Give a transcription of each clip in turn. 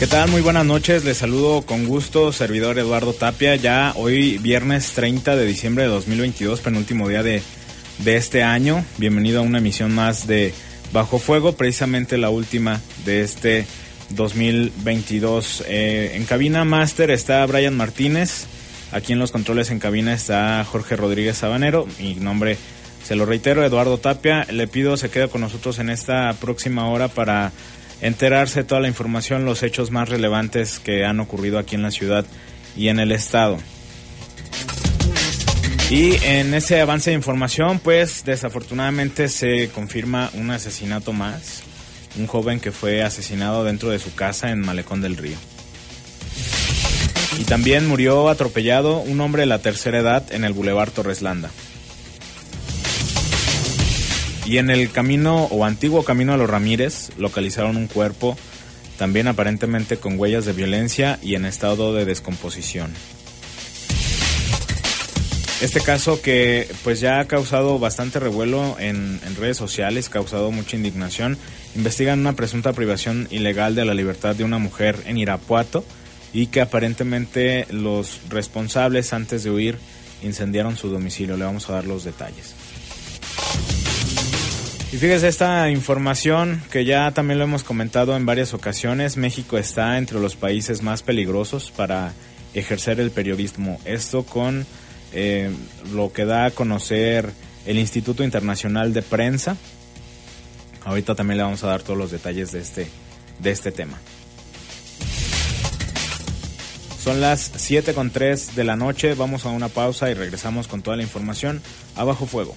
¿Qué tal? Muy buenas noches. Les saludo con gusto, servidor Eduardo Tapia. Ya hoy, viernes 30 de diciembre de 2022, penúltimo día de, de este año. Bienvenido a una emisión más de Bajo Fuego, precisamente la última de este 2022. Eh, en cabina máster está Brian Martínez. Aquí en los controles en cabina está Jorge Rodríguez Sabanero. Mi nombre, se lo reitero, Eduardo Tapia. Le pido se quede con nosotros en esta próxima hora para enterarse toda la información, los hechos más relevantes que han ocurrido aquí en la ciudad y en el estado. Y en ese avance de información, pues desafortunadamente se confirma un asesinato más, un joven que fue asesinado dentro de su casa en Malecón del Río. Y también murió atropellado un hombre de la tercera edad en el Boulevard Torreslanda. Y en el camino o antiguo camino a los Ramírez localizaron un cuerpo también aparentemente con huellas de violencia y en estado de descomposición. Este caso que pues ya ha causado bastante revuelo en, redes sociales, causado mucha indignación, investigan una presunta privación ilegal de la libertad de una mujer en Irapuato y que aparentemente los responsables antes de huir incendiaron su domicilio. Le vamos a dar los detalles. Y fíjese esta información que ya también lo hemos comentado en varias ocasiones, México está entre los países más peligrosos para ejercer el periodismo. Esto con eh, lo que da a conocer el Instituto Internacional de Prensa. Ahorita también le vamos a dar todos los detalles de este, de este tema. Son las 7 con 3 de la noche, vamos a una pausa y regresamos con toda la información. Abajo fuego.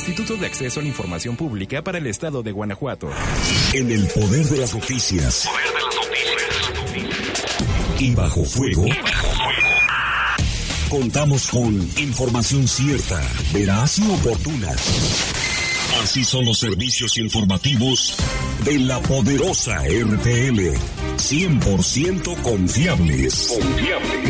Instituto de Acceso a la Información Pública para el Estado de Guanajuato. En el poder de las noticias. Y bajo fuego. Contamos con información cierta, veraz y oportuna. Así son los servicios informativos de la poderosa RTL. 100% confiables. Confiables.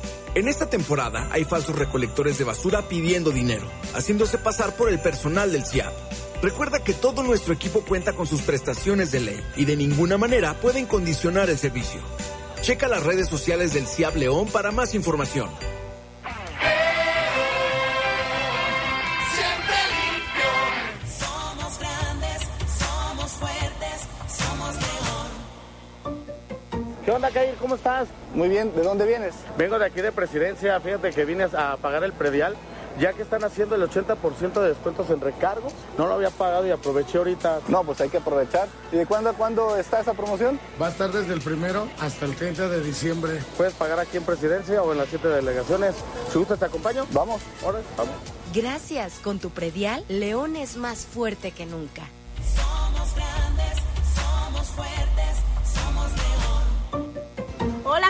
En esta temporada hay falsos recolectores de basura pidiendo dinero, haciéndose pasar por el personal del CIAP. Recuerda que todo nuestro equipo cuenta con sus prestaciones de ley y de ninguna manera pueden condicionar el servicio. Checa las redes sociales del CIAP León para más información. ¿Cómo estás? Muy bien, ¿de dónde vienes? Vengo de aquí de Presidencia, fíjate que vine a pagar el predial, ya que están haciendo el 80% de descuentos en recargos. No lo había pagado y aproveché ahorita. No, pues hay que aprovechar. ¿Y de cuándo a cuándo está esa promoción? Va a estar desde el primero hasta el 30 de diciembre. Puedes pagar aquí en Presidencia o en las siete delegaciones. Si gustas, te acompaño. Vamos. Ahora, vamos. Gracias. Con tu predial, León es más fuerte que nunca. Somos grandes, somos fuertes, somos León.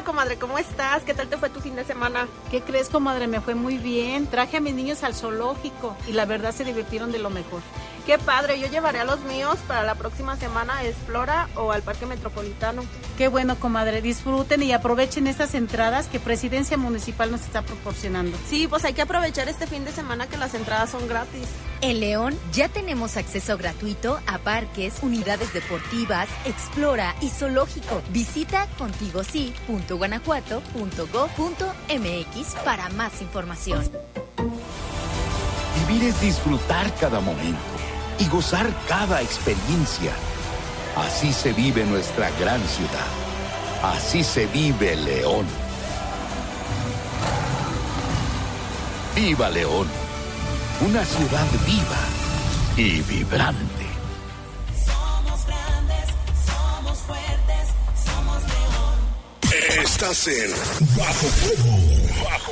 Hola, comadre, ¿cómo estás? ¿Qué tal te fue tu fin de semana? ¿Qué crees, comadre? Me fue muy bien. Traje a mis niños al zoológico y la verdad se divirtieron de lo mejor. Qué padre, yo llevaré a los míos para la próxima semana a Explora o al Parque Metropolitano. Qué bueno, comadre. Disfruten y aprovechen estas entradas que Presidencia Municipal nos está proporcionando. Sí, pues hay que aprovechar este fin de semana que las entradas son gratis. En León ya tenemos acceso gratuito a parques, unidades deportivas, explora y zoológico. Visita contigosi.guanajuato.gov.mx para más información. Vivir es disfrutar cada momento y gozar cada experiencia. Así se vive nuestra gran ciudad. Así se vive León. ¡Viva León! Una ciudad viva y vibrante. Somos grandes, somos fuertes, somos León. Estás en Bajo Fuego. Bajo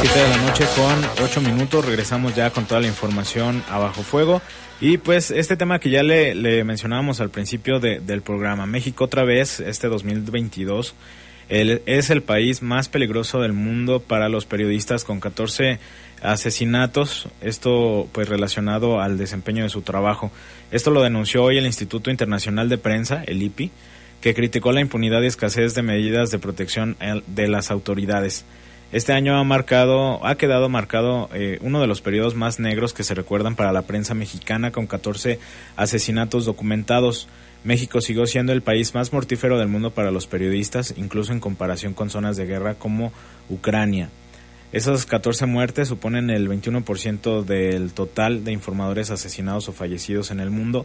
Siete de la noche con 8 minutos, regresamos ya con toda la información a bajo fuego. Y pues este tema que ya le, le mencionábamos al principio de- del programa, México otra vez, este 2022, el- es el país más peligroso del mundo para los periodistas con 14 asesinatos, esto pues relacionado al desempeño de su trabajo. Esto lo denunció hoy el Instituto Internacional de Prensa, el IPI, que criticó la impunidad y escasez de medidas de protección eh, de las autoridades. Este año ha marcado, ha quedado marcado eh, uno de los periodos más negros que se recuerdan para la prensa mexicana, con 14 asesinatos documentados. México siguió siendo el país más mortífero del mundo para los periodistas, incluso en comparación con zonas de guerra como Ucrania. Esas 14 muertes suponen el 21% del total de informadores asesinados o fallecidos en el mundo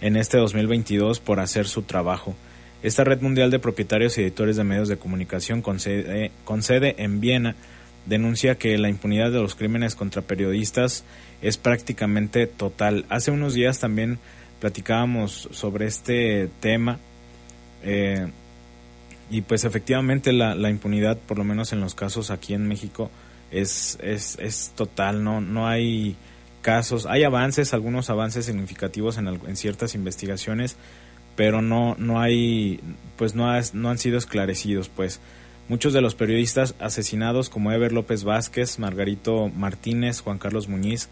en este 2022 por hacer su trabajo. Esta red mundial de propietarios y editores de medios de comunicación con sede, con sede en Viena denuncia que la impunidad de los crímenes contra periodistas es prácticamente total. Hace unos días también platicábamos sobre este tema eh, y pues efectivamente la, impunidad, por lo menos en los casos aquí en México, es, es, es total, no, no hay casos, hay avances, algunos avances significativos en ciertas investigaciones, pero no, no hay, pues no, has- no han sido esclarecidos, pues. Muchos de los periodistas asesinados como Ever López Vázquez, Margarito Martínez, Juan Carlos Muñiz,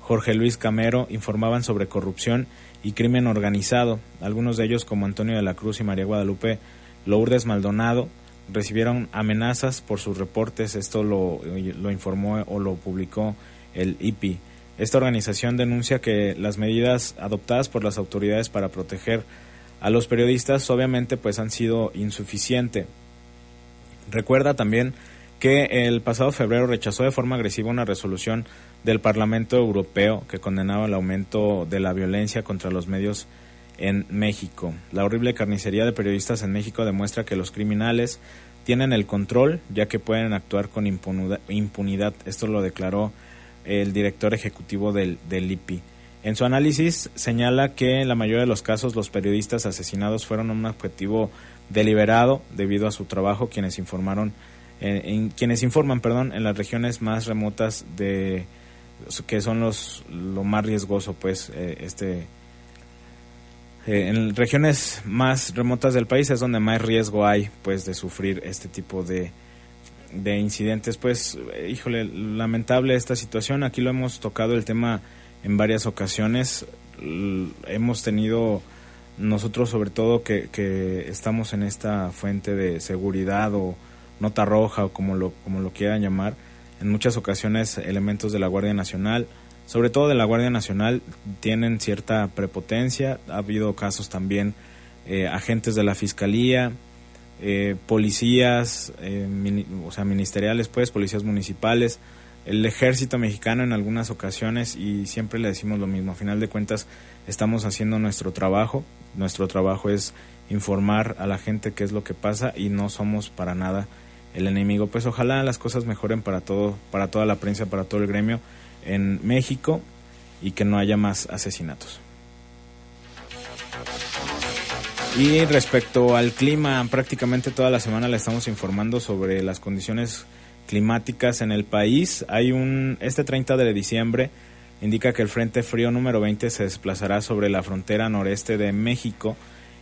Jorge Luis Camero informaban sobre corrupción y crimen organizado. Algunos de ellos, como Antonio de la Cruz y María Guadalupe Lourdes Maldonado, recibieron amenazas por sus reportes. Esto lo, lo informó o lo publicó el IPI. Esta organización denuncia que las medidas adoptadas por las autoridades para proteger a los periodistas obviamente pues han sido insuficientes. Recuerda también que el pasado febrero rechazó de forma agresiva una resolución del Parlamento Europeo que condenaba el aumento de la violencia contra los medios en México. La horrible carnicería de periodistas en México demuestra que los criminales tienen el control ya que pueden actuar con impunidad. impunidad. Esto lo declaró el director ejecutivo del, del IPI. En su análisis señala que en la mayoría de los casos los periodistas asesinados fueron un objetivo deliberado debido a su trabajo, quienes informaron, eh, en, quienes informan, perdón, en las regiones más remotas de que son los lo más riesgoso, pues, eh, este eh, en regiones más remotas del país es donde más riesgo hay, pues, de sufrir este tipo de de incidentes, pues, híjole, lamentable esta situación. Aquí lo hemos tocado el tema en varias ocasiones. Hemos tenido nosotros sobre todo que, que estamos en esta fuente de seguridad o nota roja o como lo, como lo quieran llamar, en muchas ocasiones elementos de la Guardia Nacional, sobre todo de la Guardia Nacional, tienen cierta prepotencia. Ha habido casos también eh, agentes de la Fiscalía, eh, policías, eh, o sea, ministeriales, pues, policías municipales, el ejército mexicano en algunas ocasiones y siempre le decimos lo mismo. A final de cuentas, estamos haciendo nuestro trabajo. Nuestro trabajo es informar a la gente qué es lo que pasa y no somos para nada el enemigo. Pues ojalá las cosas mejoren para todo, para toda la prensa, para todo el gremio en México y que no haya más asesinatos. Y respecto al clima, prácticamente toda la semana le estamos informando sobre las condiciones climáticas en el país. Hay un este 30 de diciembre indica que el Frente Frío número 20 se desplazará sobre la frontera noreste de México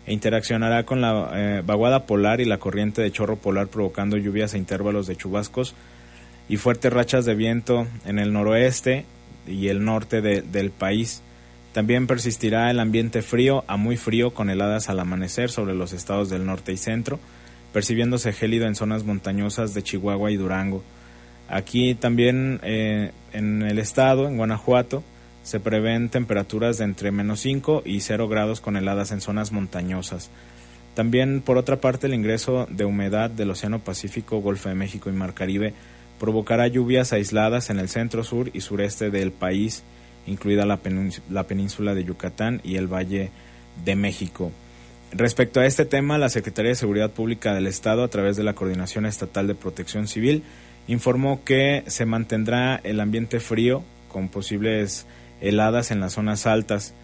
e interaccionará con la eh, vaguada polar y la corriente de chorro polar provocando lluvias a intervalos de chubascos y fuertes rachas de viento en el noroeste y el norte de- del país. También persistirá el ambiente frío a muy frío con heladas al amanecer sobre los estados del norte y centro, percibiéndose gélido en zonas montañosas de Chihuahua y Durango. Aquí también eh, en el estado, en Guanajuato, se prevén temperaturas de entre menos 5 y 0 grados con heladas en zonas montañosas. También, por otra parte, el ingreso de humedad del Océano Pacífico, Golfo de México y Mar Caribe provocará lluvias aisladas en el centro, sur y sureste del país, incluida la, la península de Yucatán y el Valle de México. Respecto a este tema, la Secretaría de Seguridad Pública del Estado, a través de la Coordinación Estatal de Protección Civil, informó que se mantendrá el ambiente frío con posibles heladas en las zonas altas.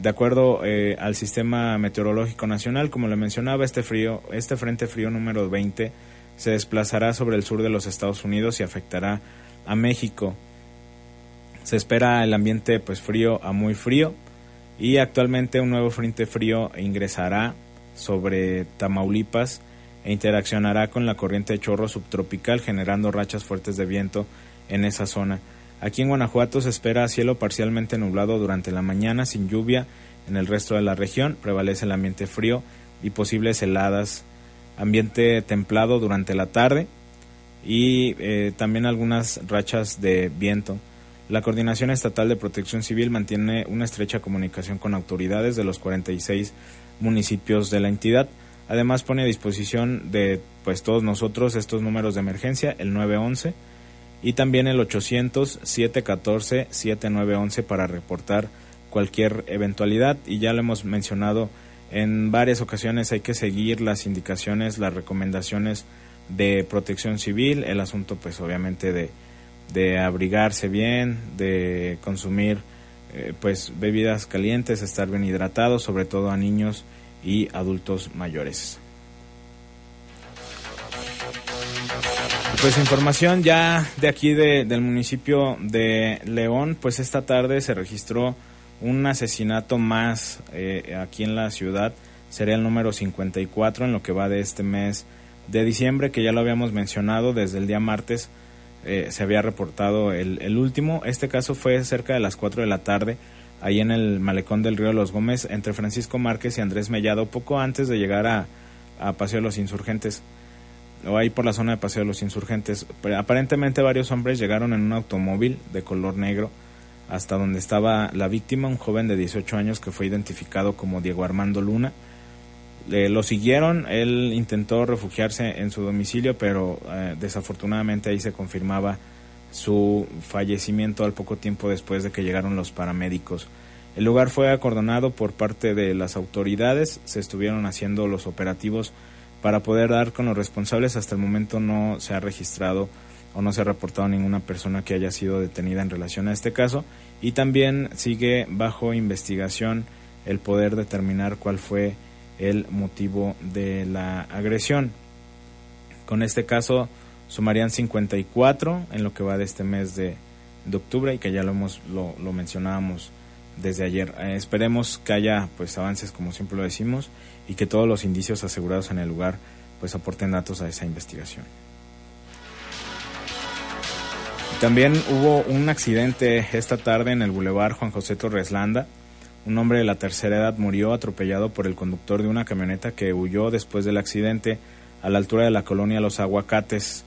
De acuerdo eh, al Sistema Meteorológico Nacional, como le mencionaba, este frío, este frente frío número 20 se desplazará sobre el sur de los Estados Unidos y afectará a México. Se espera el ambiente pues frío a muy frío y actualmente un nuevo frente frío ingresará sobre Tamaulipas e interaccionará con la corriente de chorro subtropical generando rachas fuertes de viento en esa zona. Aquí en Guanajuato se espera cielo parcialmente nublado durante la mañana sin lluvia. En el resto de la región prevalece el ambiente frío y posibles heladas. Ambiente templado durante la tarde y eh, también algunas rachas de viento. La Coordinación Estatal de Protección Civil mantiene una estrecha comunicación con autoridades de los 46 municipios de la entidad. Además pone a disposición de pues todos nosotros estos números de emergencia, el 911 y también el 800 714 7911 para reportar cualquier eventualidad y ya lo hemos mencionado en varias ocasiones hay que seguir las indicaciones, las recomendaciones de protección civil, el asunto pues obviamente de, de abrigarse bien, de consumir eh, pues bebidas calientes, estar bien hidratados, sobre todo a niños y adultos mayores. Pues información ya de aquí de- del municipio de León, pues esta tarde se registró un asesinato más eh, aquí en la ciudad, sería el número 54 en lo que va de este mes de diciembre, que ya lo habíamos mencionado desde el día martes, eh, se había reportado el, el último, este caso fue cerca de las 4 de la tarde, ahí en el malecón del río Los Gómez, entre Francisco Márquez y Andrés Mellado, poco antes de llegar a, a Paseo de los Insurgentes o ahí por la zona de Paseo de los Insurgentes. Aparentemente varios hombres llegaron en un automóvil de color negro hasta donde estaba la víctima, un joven de 18 años que fue identificado como Diego Armando Luna. Le- lo siguieron, él intentó refugiarse en su domicilio, pero eh, desafortunadamente ahí se confirmaba su fallecimiento al poco tiempo después de que llegaron los paramédicos. El lugar fue acordonado por parte de las autoridades, se estuvieron haciendo los operativos para poder dar con los responsables. Hasta el momento no se ha registrado o no se ha reportado ninguna persona que haya sido detenida en relación a este caso y también sigue bajo investigación el poder determinar cuál fue el motivo de la agresión. Con este caso sumarían 54 en lo que va de este mes de, octubre y que ya lo hemos lo, mencionábamos desde ayer. Eh, esperemos que haya pues avances como siempre lo decimos y que todos los indicios asegurados en el lugar pues aporten datos a esa investigación. También hubo un accidente esta tarde en el Boulevard Juan José Torres Landa. Un hombre de la tercera edad murió atropellado por el conductor de una camioneta que huyó después del accidente a la altura de la colonia Los Aguacates.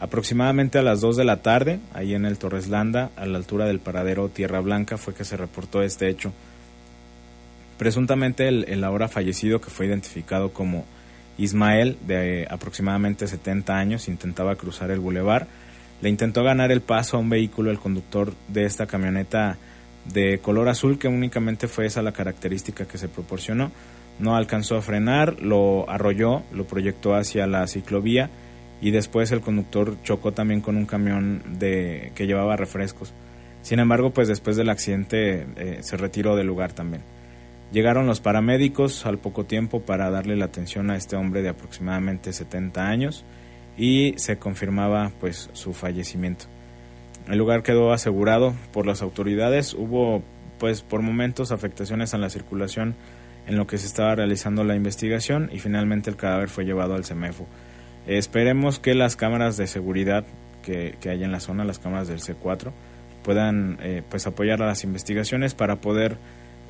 Aproximadamente a las 2 de la tarde, ahí en el Torres Landa, a la altura del paradero Tierra Blanca, fue que se reportó este hecho. Presuntamente el, el ahora fallecido, que fue identificado como Ismael, de aproximadamente 70 años, intentaba cruzar el bulevar. Le intentó ganar el paso a un vehículo, el conductor de esta camioneta de color azul, que únicamente fue esa la característica que se proporcionó. No alcanzó a frenar, lo arrolló, lo proyectó hacia la ciclovía y después el conductor chocó también con un camión de que llevaba refrescos. Sin embargo, pues después del accidente eh, se retiró del lugar también. Llegaron los paramédicos al poco tiempo para darle la atención a este hombre de aproximadamente 70 años y se confirmaba pues su fallecimiento. El lugar quedó asegurado por las autoridades, hubo pues por momentos afectaciones en la circulación en lo que se estaba realizando la investigación y finalmente el cadáver fue llevado al CEMEFO. Esperemos que las cámaras de seguridad que, que hay en la zona, las cámaras del C4, puedan eh, pues apoyar a las investigaciones para poder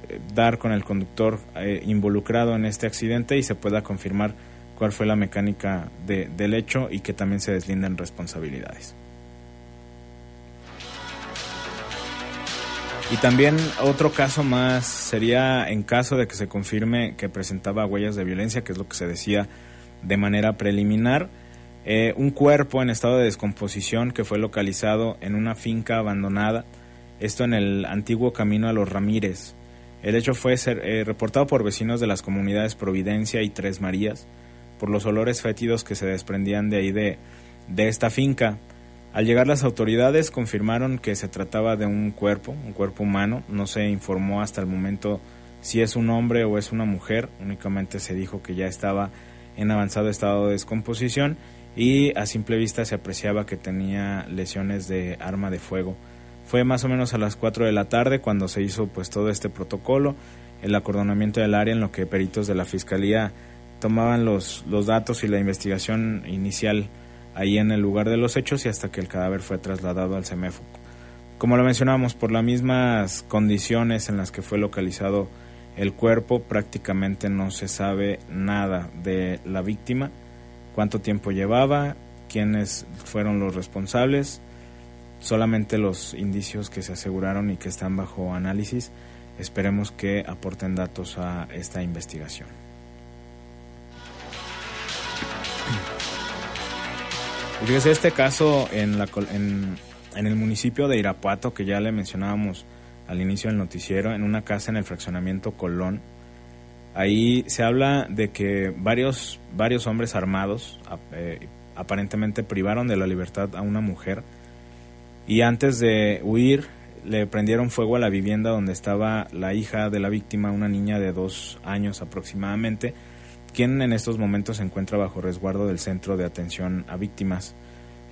eh, dar con el conductor eh, involucrado en este accidente y se pueda confirmar cuál fue la mecánica de, del hecho y que también se deslinden responsabilidades. Y también otro caso más sería en caso de que se confirme que presentaba huellas de violencia, que es lo que se decía de manera preliminar, eh, un cuerpo en estado de descomposición que fue localizado en una finca abandonada, esto en el antiguo camino a los Ramírez. El hecho fue ser, eh, reportado por vecinos de las comunidades Providencia y Tres Marías por los olores fétidos que se desprendían de ahí de, de esta finca. Al llegar las autoridades confirmaron que se trataba de un cuerpo, un cuerpo humano. No se informó hasta el momento si es un hombre o es una mujer. Únicamente se dijo que ya estaba en avanzado estado de descomposición y a simple vista se apreciaba que tenía lesiones de arma de fuego. Fue más o menos a las 4 de la tarde cuando se hizo pues todo este protocolo, el acordonamiento del área en lo que peritos de la fiscalía tomaban los, los datos y la investigación inicial ahí en el lugar de los hechos y hasta que el cadáver fue trasladado al CEMEFO. Como lo mencionamos, por las mismas condiciones en las que fue localizado el cuerpo, prácticamente no se sabe nada de la víctima, cuánto tiempo llevaba, quiénes fueron los responsables, solamente los indicios que se aseguraron y que están bajo análisis. Esperemos que aporten datos a esta investigación. Fíjese este caso en, la, en, en el municipio de Irapuato, que ya le mencionábamos al inicio del noticiero, en una casa en el fraccionamiento Colón. Ahí se habla de que varios, varios hombres armados eh, aparentemente privaron de la libertad a una mujer y antes de huir le prendieron fuego a la vivienda donde estaba la hija de la víctima, una niña de dos años aproximadamente, quien en estos momentos se encuentra bajo resguardo del Centro de Atención a Víctimas.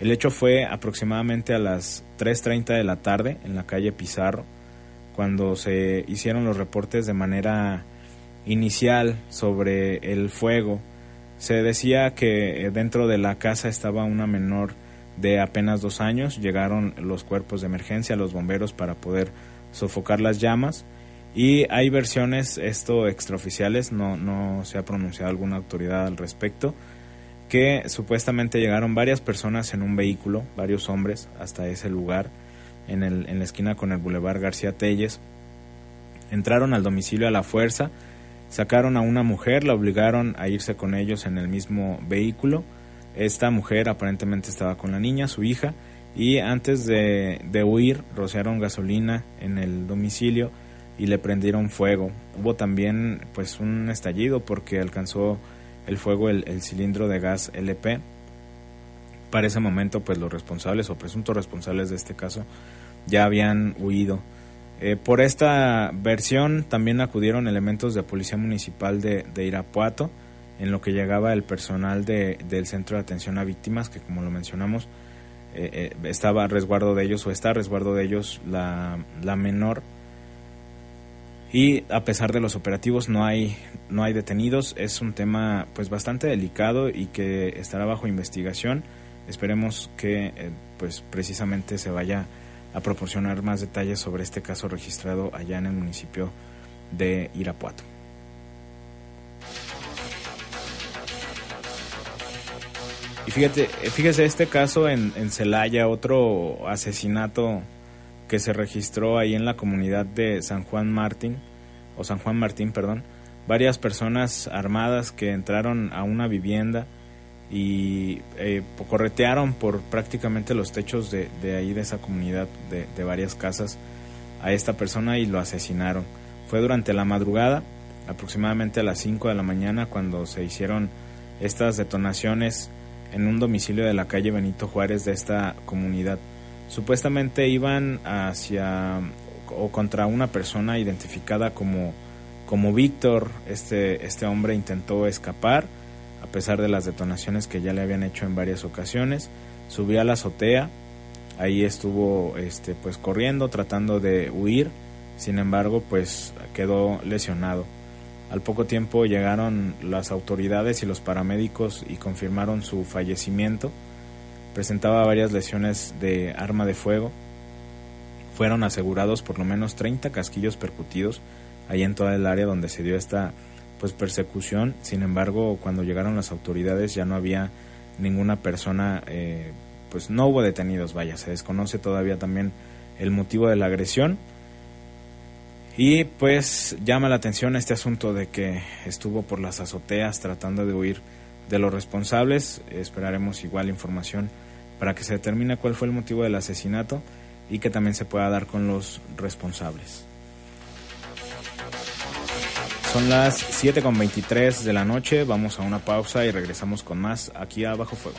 El hecho fue aproximadamente a las 3.30 de la tarde en la calle Pizarro, cuando se hicieron los reportes de manera inicial sobre el fuego. Se decía que dentro de la casa estaba una menor de apenas dos años. Llegaron los cuerpos de emergencia, los bomberos, para poder sofocar las llamas. Y hay versiones, esto extraoficiales, no, no se ha pronunciado alguna autoridad al respecto, que supuestamente llegaron varias personas en un vehículo, varios hombres, hasta ese lugar, en, el, en la esquina con el Boulevard García Telles. Entraron al domicilio a la fuerza, sacaron a una mujer, la obligaron a irse con ellos en el mismo vehículo. Esta mujer aparentemente estaba con la niña, su hija, y antes de, de huir rociaron gasolina en el domicilio y le prendieron fuego. Hubo también pues un estallido porque alcanzó el fuego el, cilindro de gas LP. Para ese momento, pues los responsables o presuntos responsables de este caso ya habían huido. Eh, por esta versión también acudieron elementos de Policía Municipal de, de Irapuato, en lo que llegaba el personal de, del Centro de Atención a Víctimas, que como lo mencionamos, eh, eh, estaba a resguardo de ellos o está a resguardo de ellos la, la menor. Y a pesar de los operativos no hay, no hay detenidos, es un tema pues bastante delicado y que estará bajo investigación. Esperemos que eh, pues precisamente se vaya a proporcionar más detalles sobre este caso registrado allá en el municipio de Irapuato. Y fíjate, fíjese este caso en, en Celaya, otro asesinato que se registró ahí en la comunidad de San Juan Martín, o San Juan Martín, perdón, varias personas armadas que entraron a una vivienda y eh, corretearon por prácticamente los techos de, ahí de esa comunidad de, de varias casas a esta persona y lo asesinaron. Fue durante la madrugada, aproximadamente a las 5 de la mañana, cuando se hicieron estas detonaciones en un domicilio de la calle Benito Juárez de esta comunidad. Supuestamente iban hacia o contra una persona identificada como, como Víctor. Este, este hombre intentó escapar a pesar de las detonaciones que ya le habían hecho en varias ocasiones. Subió a la azotea, ahí estuvo este, pues corriendo, tratando de huir, sin embargo pues quedó lesionado. Al poco tiempo llegaron las autoridades y los paramédicos y confirmaron su fallecimiento. Presentaba varias lesiones de arma de fuego. Fueron asegurados por lo menos 30 casquillos percutidos ahí en toda el área donde se dio esta pues persecución. Sin embargo, cuando llegaron las autoridades ya no había ninguna persona, eh, pues no hubo detenidos, vaya, se desconoce todavía también el motivo de la agresión. Y pues llama la atención este asunto de que estuvo por las azoteas tratando de huir de los responsables. Esperaremos igual información para que se determine cuál fue el motivo del asesinato y que también se pueda dar con los responsables. Son las 7.23 de la noche, vamos a una pausa y regresamos con más aquí a Fuego.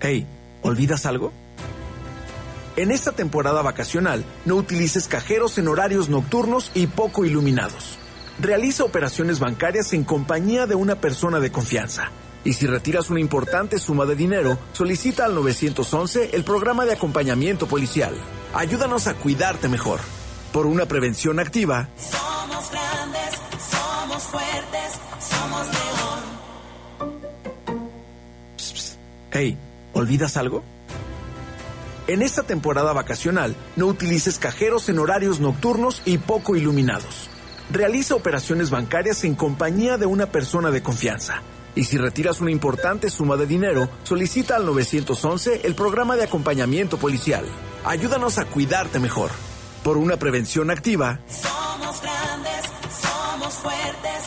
Hey, ¿olvidas algo? En esta temporada vacacional, no utilices cajeros en horarios nocturnos y poco iluminados. Realiza operaciones bancarias en compañía de una persona de confianza. Y si retiras una importante suma de dinero, solicita al 911 el programa de acompañamiento policial. Ayúdanos a cuidarte mejor. Por una prevención activa, Somos grandes, somos fuertes, ¿olvidas algo? En esta temporada vacacional, no utilices cajeros en horarios nocturnos y poco iluminados. Realiza operaciones bancarias en compañía de una persona de confianza. Y si retiras una importante suma de dinero, solicita al 911 el programa de acompañamiento policial. Ayúdanos a cuidarte mejor. Por una prevención activa, Somos grandes, somos fuertes.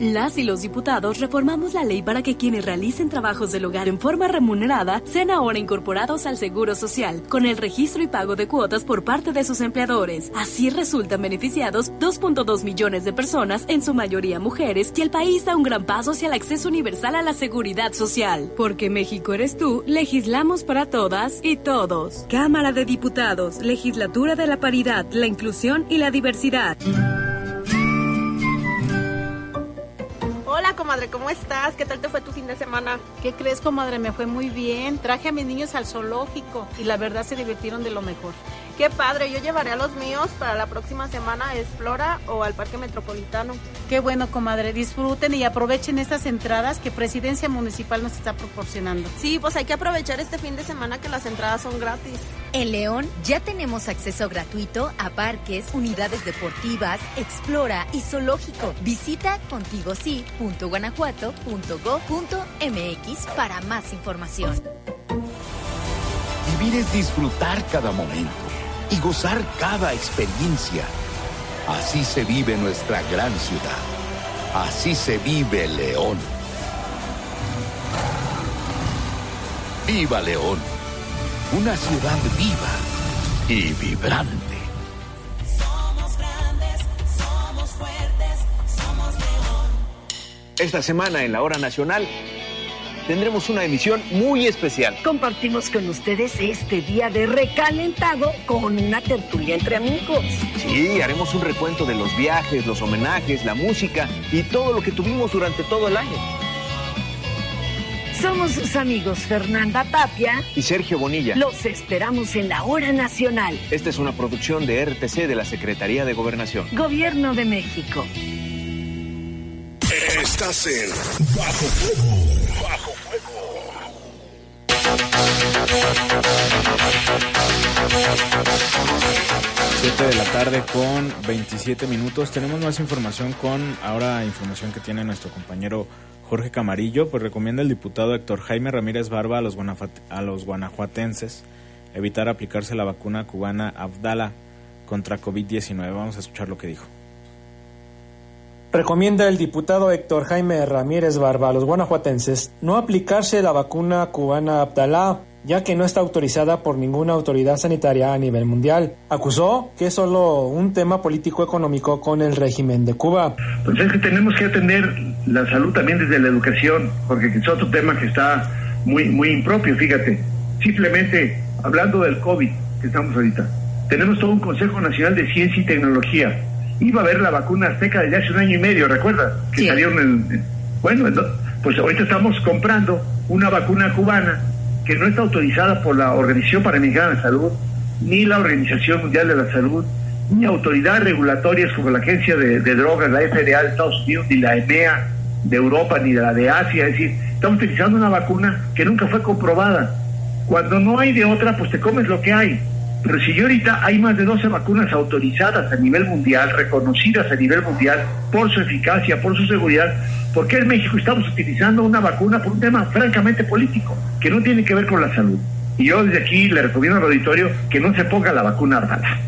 Las y los diputados reformamos la ley para que quienes realicen trabajos del hogar en forma remunerada sean ahora incorporados al Seguro Social, con el registro y pago de cuotas por parte de sus empleadores. Así resultan beneficiados 2.2 millones de personas, en su mayoría mujeres, y el país da un gran paso hacia el acceso universal a la seguridad social. Porque México eres tú, legislamos para todas y todos. Cámara de Diputados, Legislatura de la Paridad, la Inclusión y la Diversidad. Hola, comadre, ¿cómo estás? ¿Qué tal te fue tu fin de semana? ¿Qué crees, comadre? Me fue muy bien. Traje a mis niños al zoológico y la verdad se divirtieron de lo mejor. Qué padre, yo llevaré a los míos para la próxima semana a Explora o al Parque Metropolitano. Qué bueno, comadre. Disfruten y aprovechen estas entradas que Presidencia Municipal nos está proporcionando. Sí, pues hay que aprovechar este fin de semana que las entradas son gratis. En León ya tenemos acceso gratuito a parques, unidades deportivas, Explora y zoológico. Visita contigosí.guanajuato.go.mx para más información. Vivir es disfrutar cada momento y gozar cada experiencia. Así se vive nuestra gran ciudad. Así se vive León. ¡Viva León! Una ciudad viva y vibrante. Somos grandes, somos fuertes, somos león. Esta semana en la hora nacional tendremos una emisión muy especial. Compartimos con ustedes este día de recalentado con una tertulia entre amigos. Sí, haremos un recuento de los viajes, los homenajes, la música y todo lo que tuvimos durante todo el año. Somos sus amigos Fernanda Tapia Y Sergio Bonilla. Los esperamos en la hora nacional. Esta es una producción de RTC de la Secretaría de Gobernación. Gobierno de México. Estás en Bajo Fuego. Bajo Siete de la tarde con 27 minutos. Tenemos más información con ahora información que tiene nuestro compañero Jorge Camarillo. Pues recomienda el diputado Héctor Jaime Ramírez Barba a los, guanafat- a los guanajuatenses evitar aplicarse la vacuna cubana Abdala contra COVID-19. Vamos a escuchar lo que dijo. Recomienda el diputado Héctor Jaime Ramírez Barba a los guanajuatenses no aplicarse la vacuna cubana Abdalá, ya que no está autorizada por ninguna autoridad sanitaria a nivel mundial. Acusó que es solo un tema político-económico con el régimen de Cuba. Pues es que tenemos que atender la salud también desde la educación, porque es otro tema que está muy, muy impropio, fíjate. Simplemente, hablando del COVID que estamos ahorita, tenemos todo un Consejo Nacional de Ciencia y Tecnología. Iba a haber la vacuna azteca desde hace un año y medio, ¿recuerdas? Que salieron en, en- Bueno, pues ahorita estamos comprando una vacuna cubana que no está autorizada por la Organización Panamericana de Salud, ni la Organización Mundial de la Salud, ni autoridades regulatorias como la Agencia de, de Drogas, la FDA de Estados Unidos, ni la EMEA de Europa, ni la de Asia. Es decir, estamos utilizando una vacuna que nunca fue comprobada. Cuando no hay de otra, pues te comes lo que hay. Pero si yo ahorita hay más de 12 vacunas autorizadas a nivel mundial, reconocidas a nivel mundial por su eficacia, por su seguridad, ¿por qué en México estamos utilizando una vacuna por un tema francamente político, que no tiene que ver con la salud? Y yo desde aquí le recomiendo al auditorio que no se ponga la vacuna Ardala.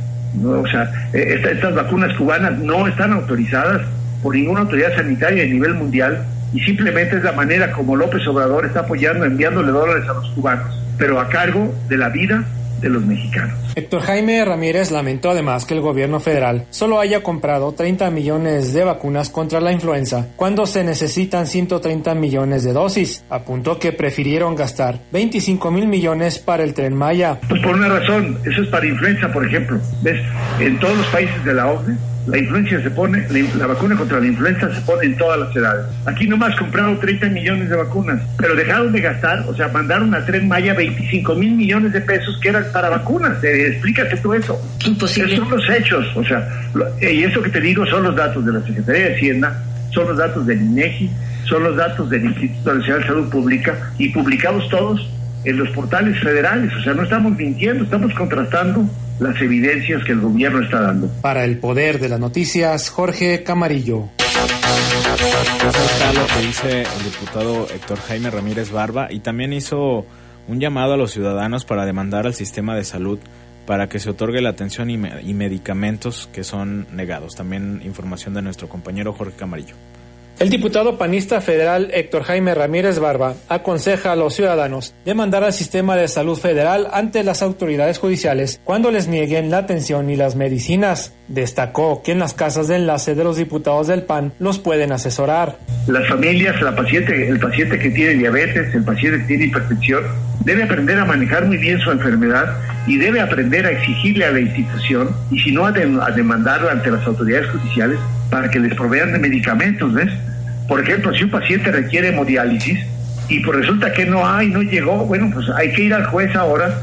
¿no? O sea, eh, esta- estas vacunas cubanas no están autorizadas por ninguna autoridad sanitaria a nivel mundial y simplemente es la manera como López Obrador está apoyando, enviándole dólares a los cubanos, pero a cargo de la vida de los mexicanos. Héctor Jaime Ramírez lamentó además que el gobierno federal solo haya comprado 30 millones de vacunas contra la influenza cuando se necesitan 130 millones de dosis. Apuntó que prefirieron gastar 25 mil millones para el tren Maya. Pues por una razón, eso es para influenza, por ejemplo. ¿Ves? En todos los países de la OCDE, la influencia se pone, la, la vacuna contra la influenza se pone en todas las edades. Aquí nomás compraron 30 millones de vacunas, pero dejaron de gastar, o sea, mandaron a Tren Maya 25 mil millones de pesos que eran para vacunas. Eh, explícate tú eso. Imposible. Esos son los hechos, o sea, lo- eh, y eso que te digo son los datos de la Secretaría de Hacienda, son los datos del INEGI, son los datos del Instituto Nacional de Salud Pública y publicados todos en los portales federales. O sea, no estamos mintiendo, estamos contrastando las evidencias que el gobierno está dando. Para el poder de las noticias, Jorge Camarillo. Ahí está lo que dice el diputado Héctor Jaime Ramírez Barba y también hizo un llamado a los ciudadanos para demandar al sistema de salud para que se otorgue la atención y, me- y medicamentos que son negados. También información de nuestro compañero Jorge Camarillo. El diputado panista federal Héctor Jaime Ramírez Barba aconseja a los ciudadanos demandar al sistema de salud federal ante las autoridades judiciales cuando les nieguen la atención y las medicinas. Destacó que en las casas de enlace de los diputados del PAN los pueden asesorar. Las familias, la paciente, el paciente que tiene diabetes, el paciente que tiene hipertensión, debe aprender a manejar muy bien su enfermedad y debe aprender a exigirle a la institución, y si no, a, de- a demandarla ante las autoridades judiciales para que les provean de medicamentos, ¿ves? Por ejemplo, si un paciente requiere hemodiálisis y pues resulta que no hay, no llegó, bueno, pues hay que ir al juez ahora.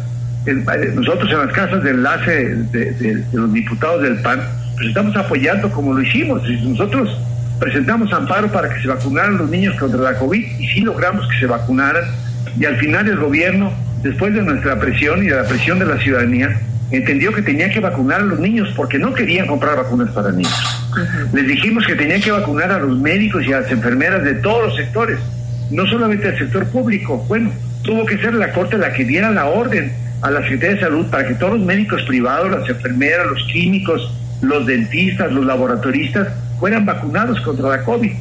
Nosotros en las casas de enlace de, los diputados del PAN, pues estamos apoyando como lo hicimos. Nosotros presentamos amparo para que se vacunaran los niños contra la COVID y sí logramos que se vacunaran. Y al final el gobierno, después de nuestra presión y de la presión de la ciudadanía, entendió que tenía que vacunar a los niños porque no querían comprar vacunas para niños. Les dijimos que tenían que vacunar a los médicos y a las enfermeras de todos los sectores, no solamente al sector público. Bueno, tuvo que ser la Corte la que diera la orden a la Secretaría de Salud para que todos los médicos privados, las enfermeras, los químicos, los dentistas, los laboratoristas, fueran vacunados contra la COVID.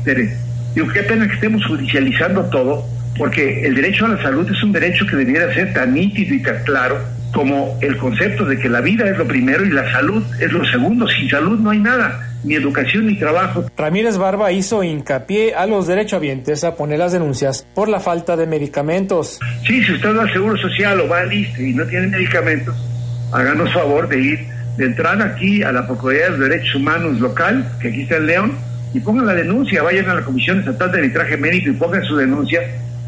Digo, qué pena que estemos judicializando todo, porque el derecho a la salud es un derecho que debiera ser tan nítido y tan claro como el concepto de que la vida es lo primero y la salud es lo segundo. Sin salud no hay nada, ni educación ni trabajo. Ramírez Barba hizo hincapié a los derechohabientes a poner las denuncias por la falta de medicamentos. Sí, si usted va al Seguro Social o va al ISTE y no tiene medicamentos, háganos favor de ir, de entrar aquí a la Procuraduría de Derechos Humanos local, que aquí está en León, y pongan la denuncia, vayan a la Comisión Estatal de Arbitraje Médico y pongan su denuncia,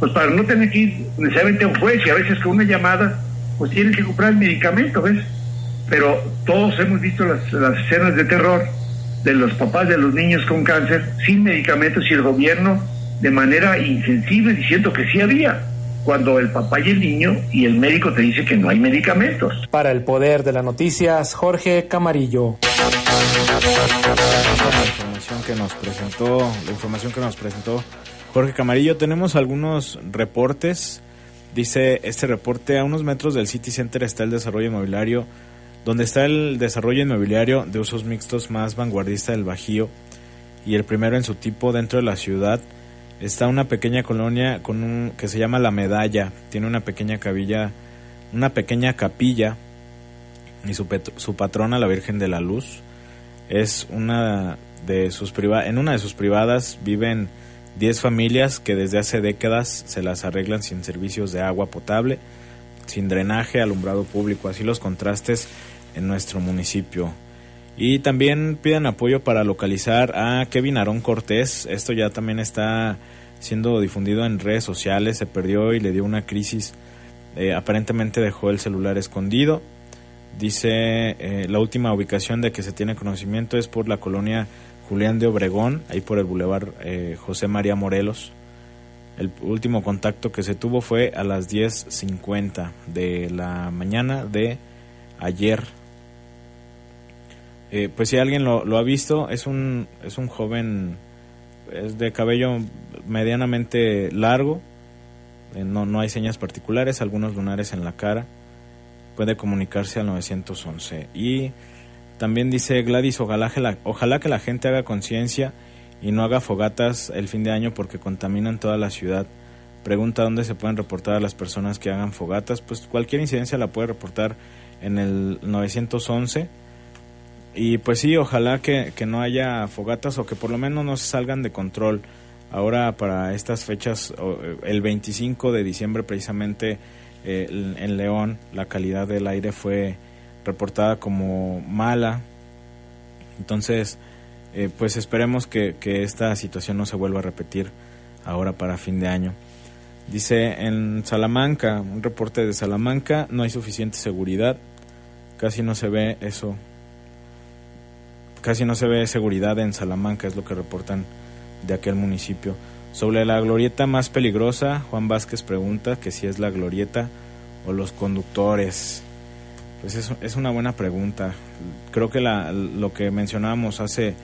pues para no tener que ir necesariamente a un juez y a veces con una llamada pues tienen que comprar el medicamento, ¿ves? Pero todos hemos visto las, escenas de terror de los papás de los niños con cáncer sin medicamentos y el gobierno de manera insensible diciendo que sí había, cuando el papá y el niño y el médico te dice que no hay medicamentos. Para el poder de las noticias, Jorge Camarillo. La información que nos presentó, la información que nos presentó Jorge Camarillo, tenemos algunos reportes Dice este reporte, a unos metros del City Center está el desarrollo inmobiliario, donde está el desarrollo inmobiliario de usos mixtos más vanguardista del Bajío y el primero en su tipo dentro de la ciudad. Está una pequeña colonia con un, que se llama La Medalla, tiene una pequeña cabilla, una pequeña capilla y su, su patrona, la Virgen de la Luz, es una de sus privadas, en una de sus privadas viven 10 familias que desde hace décadas se las arreglan sin servicios de agua potable, sin drenaje, alumbrado público, así los contrastes en nuestro municipio. Y también piden apoyo para localizar a Kevin Arón Cortés. Esto ya también está siendo difundido en redes sociales. Se perdió y le dio una crisis. Eh, aparentemente dejó el celular escondido. Dice eh, la última ubicación de que se tiene conocimiento es por la colonia Julián de Obregón, ahí por el Boulevard eh, José María Morelos. El último contacto que se tuvo fue a las 10.50 de la mañana de ayer. Eh, pues si alguien lo, ha visto, es un, es un joven, es de cabello medianamente largo, eh, no, no hay señas particulares, algunos lunares en la cara, puede comunicarse al 911. Y también dice Gladys, ojalá que la, ojalá que la gente haga conciencia y no haga fogatas el fin de año porque contaminan toda la ciudad. Pregunta dónde se pueden reportar a las personas que hagan fogatas. Pues cualquier incidencia la puede reportar en el 911. Y pues sí, ojalá que, no haya fogatas o que por lo menos no se salgan de control. Ahora para estas fechas, eh, el 25 de diciembre precisamente eh, en León, la calidad del aire fue reportada como mala. Entonces, eh, pues esperemos que, esta situación no se vuelva a repetir ahora para fin de año. Dice en Salamanca, un reporte de Salamanca, no hay suficiente seguridad, casi no se ve eso, casi no se ve seguridad en Salamanca, es lo que reportan de aquel municipio. Sobre la glorieta más peligrosa, Juan Vázquez pregunta que si es la glorieta o los conductores. Pues es, es una buena pregunta. Creo que la, lo que mencionábamos hace,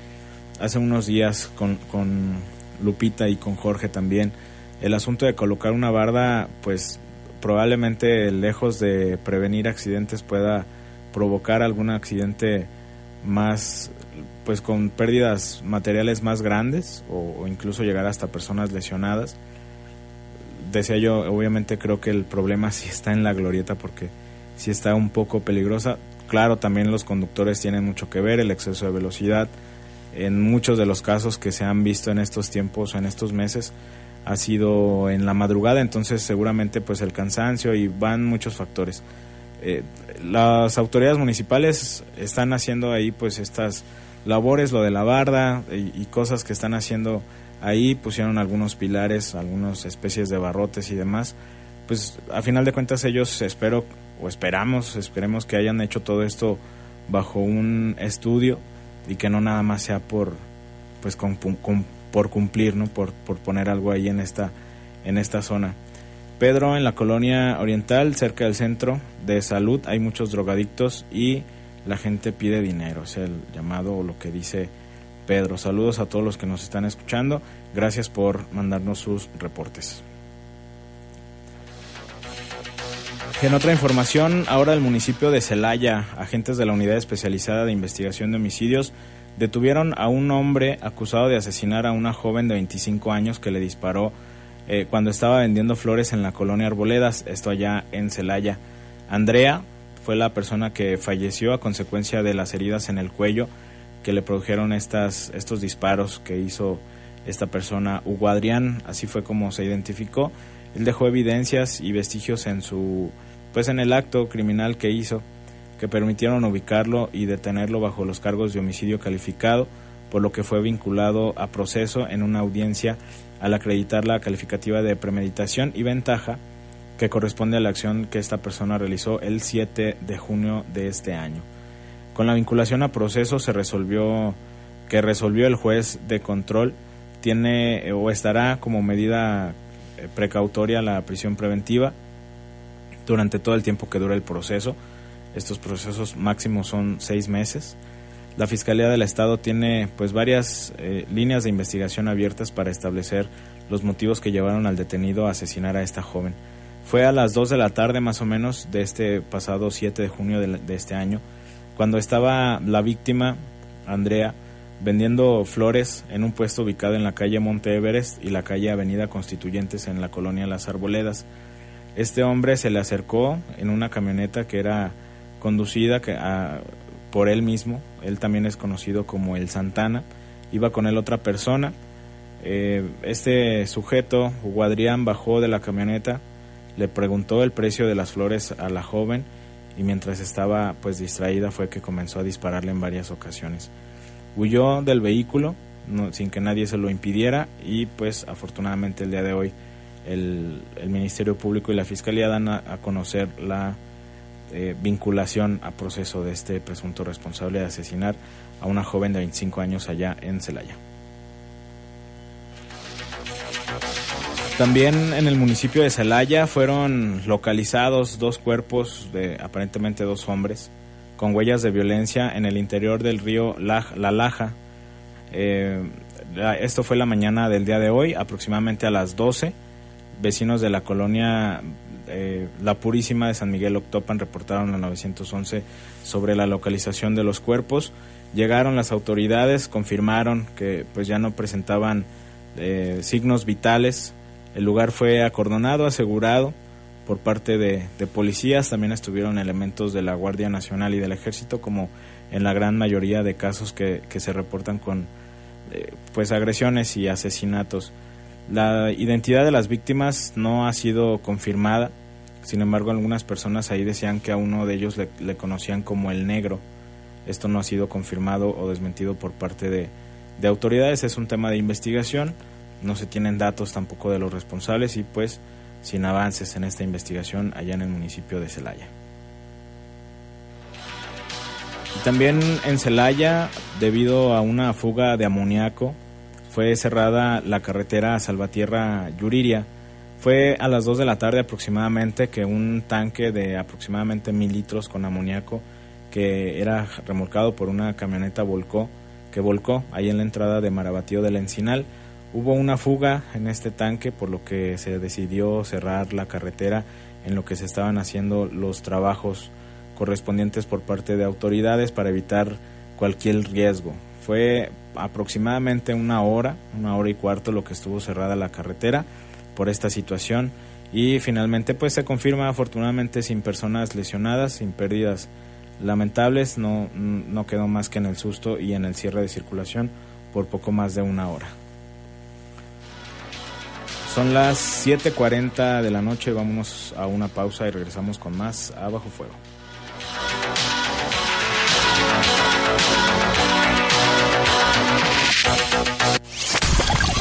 hace unos días con, con Lupita y con Jorge también, el asunto de colocar una barda, pues probablemente lejos de prevenir accidentes pueda provocar algún accidente más pues con pérdidas materiales más grandes o, o, incluso llegar hasta personas lesionadas. Decía yo, obviamente creo que el problema sí está en la glorieta porque si está un poco peligrosa. Claro, también los conductores tienen mucho que ver, el exceso de velocidad. En muchos de los casos que se han visto en estos tiempos o en estos meses ha sido en la madrugada, entonces seguramente pues el cansancio y van muchos factores. Eh, las autoridades municipales están haciendo ahí pues estas labores, lo de la barda y, cosas que están haciendo Ahí pusieron algunos pilares, algunas especies de barrotes y demás. Pues a final de cuentas ellos espero o esperamos, esperemos que hayan hecho todo esto bajo un estudio y que no nada más sea por pues por cumplir, ¿no? Por, por poner algo ahí en esta en esta zona. Pedro, en la colonia oriental, cerca del centro de salud, hay muchos drogadictos y la gente pide dinero. Es el llamado o lo que dice Pedro. Saludos a todos los que nos están escuchando. Gracias por mandarnos sus reportes. En otra información, ahora el municipio de Celaya, agentes de la Unidad Especializada de Investigación de Homicidios detuvieron a un hombre acusado de asesinar a una joven de 25 años que le disparó eh, cuando estaba vendiendo flores en la colonia Arboledas, esto allá en Celaya. Andrea fue la persona que falleció a consecuencia de las heridas en el cuello que le produjeron estas, estos disparos que hizo esta persona, Hugo Adrián, así fue como se identificó. Él dejó evidencias y vestigios en su pues en el acto criminal que hizo que permitieron ubicarlo y detenerlo bajo los cargos de homicidio calificado, por lo que fue vinculado a proceso en una audiencia al acreditar la calificativa de premeditación y ventaja que corresponde a la acción que esta persona realizó el 7 de junio de este año. Con la vinculación a proceso se resolvió que resolvió el juez de control tiene o estará como medida eh, precautoria la prisión preventiva durante todo el tiempo que dura el proceso. Estos procesos máximos son seis meses. La Fiscalía del Estado tiene pues varias eh, líneas de investigación abiertas para establecer los motivos que llevaron al detenido a asesinar a esta joven. Fue a las 2 de la tarde más o menos de este pasado 7 de junio de, de este año, cuando estaba la víctima, Andrea, vendiendo flores en un puesto ubicado en la calle Monte Everest y la calle Avenida Constituyentes en la colonia Las Arboledas. Este hombre se le acercó en una camioneta que era conducida por él mismo. Él también es conocido como el Santana. Iba con él otra persona. Eh, este sujeto, Hugo Adrián, bajó de la camioneta, le preguntó el precio de las flores a la joven y mientras estaba pues distraída fue que comenzó a dispararle en varias ocasiones. Huyó del vehículo sin que nadie se lo impidiera y pues afortunadamente el día de hoy el, Ministerio Público y la Fiscalía dan a, conocer la eh, vinculación a proceso de este presunto responsable de asesinar a una joven de 25 años allá en Celaya. También en el municipio de Celaya fueron localizados dos cuerpos de aparentemente dos hombres con huellas de violencia en el interior del río La, Laja. Eh, esto fue la mañana del día de hoy, aproximadamente a las 12 vecinos de la colonia eh, La Purísima de San Miguel Octopan reportaron a 911 sobre la localización de los cuerpos. Llegaron las autoridades, confirmaron que pues ya no presentaban eh, signos vitales. El lugar fue acordonado, asegurado por parte de, policías. También estuvieron elementos de la Guardia Nacional y del Ejército, como en la gran mayoría de casos que, se reportan con eh, pues agresiones y asesinatos. La identidad de las víctimas no ha sido confirmada, sin embargo algunas personas ahí decían que a uno de ellos le, conocían como el negro. Esto no ha sido confirmado o desmentido por parte de, de autoridades, es un tema de investigación, no se tienen datos tampoco de los responsables y pues sin avances en esta investigación allá en el municipio de Celaya. También en Celaya, debido a una fuga de amoníaco, fue cerrada la carretera Salvatierra-Yuriria. Fue a las 2 de la tarde aproximadamente que un tanque de aproximadamente mil litros con amoníaco que era remolcado por una camioneta volcó, que volcó ahí en la entrada de Marabatío del Encinal. Hubo una fuga en este tanque por lo que se decidió cerrar la carretera en lo que se estaban haciendo los trabajos correspondientes por parte de autoridades para evitar cualquier riesgo. Fue aproximadamente una hora, una hora y cuarto lo que estuvo cerrada la carretera por esta situación y finalmente pues se confirma afortunadamente sin personas lesionadas, sin pérdidas lamentables, no, no quedó más que en el susto y en el cierre de circulación por poco más de una hora. Son las 7.40 de la noche, vámonos a una pausa y regresamos con más a Bajo Fuego.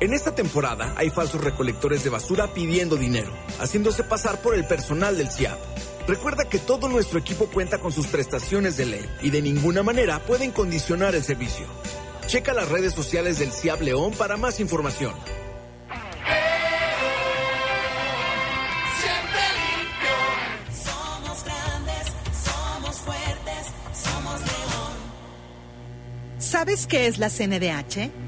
En esta temporada hay falsos recolectores de basura pidiendo dinero, haciéndose pasar por el personal del CIAP. Recuerda que todo nuestro equipo cuenta con sus prestaciones de ley y de ninguna manera pueden condicionar el servicio. Checa las redes sociales del CIAP León para más información. Siempre limpio. Somos grandes, somos fuertes, somos león. ¿Sabes qué es la CNDH?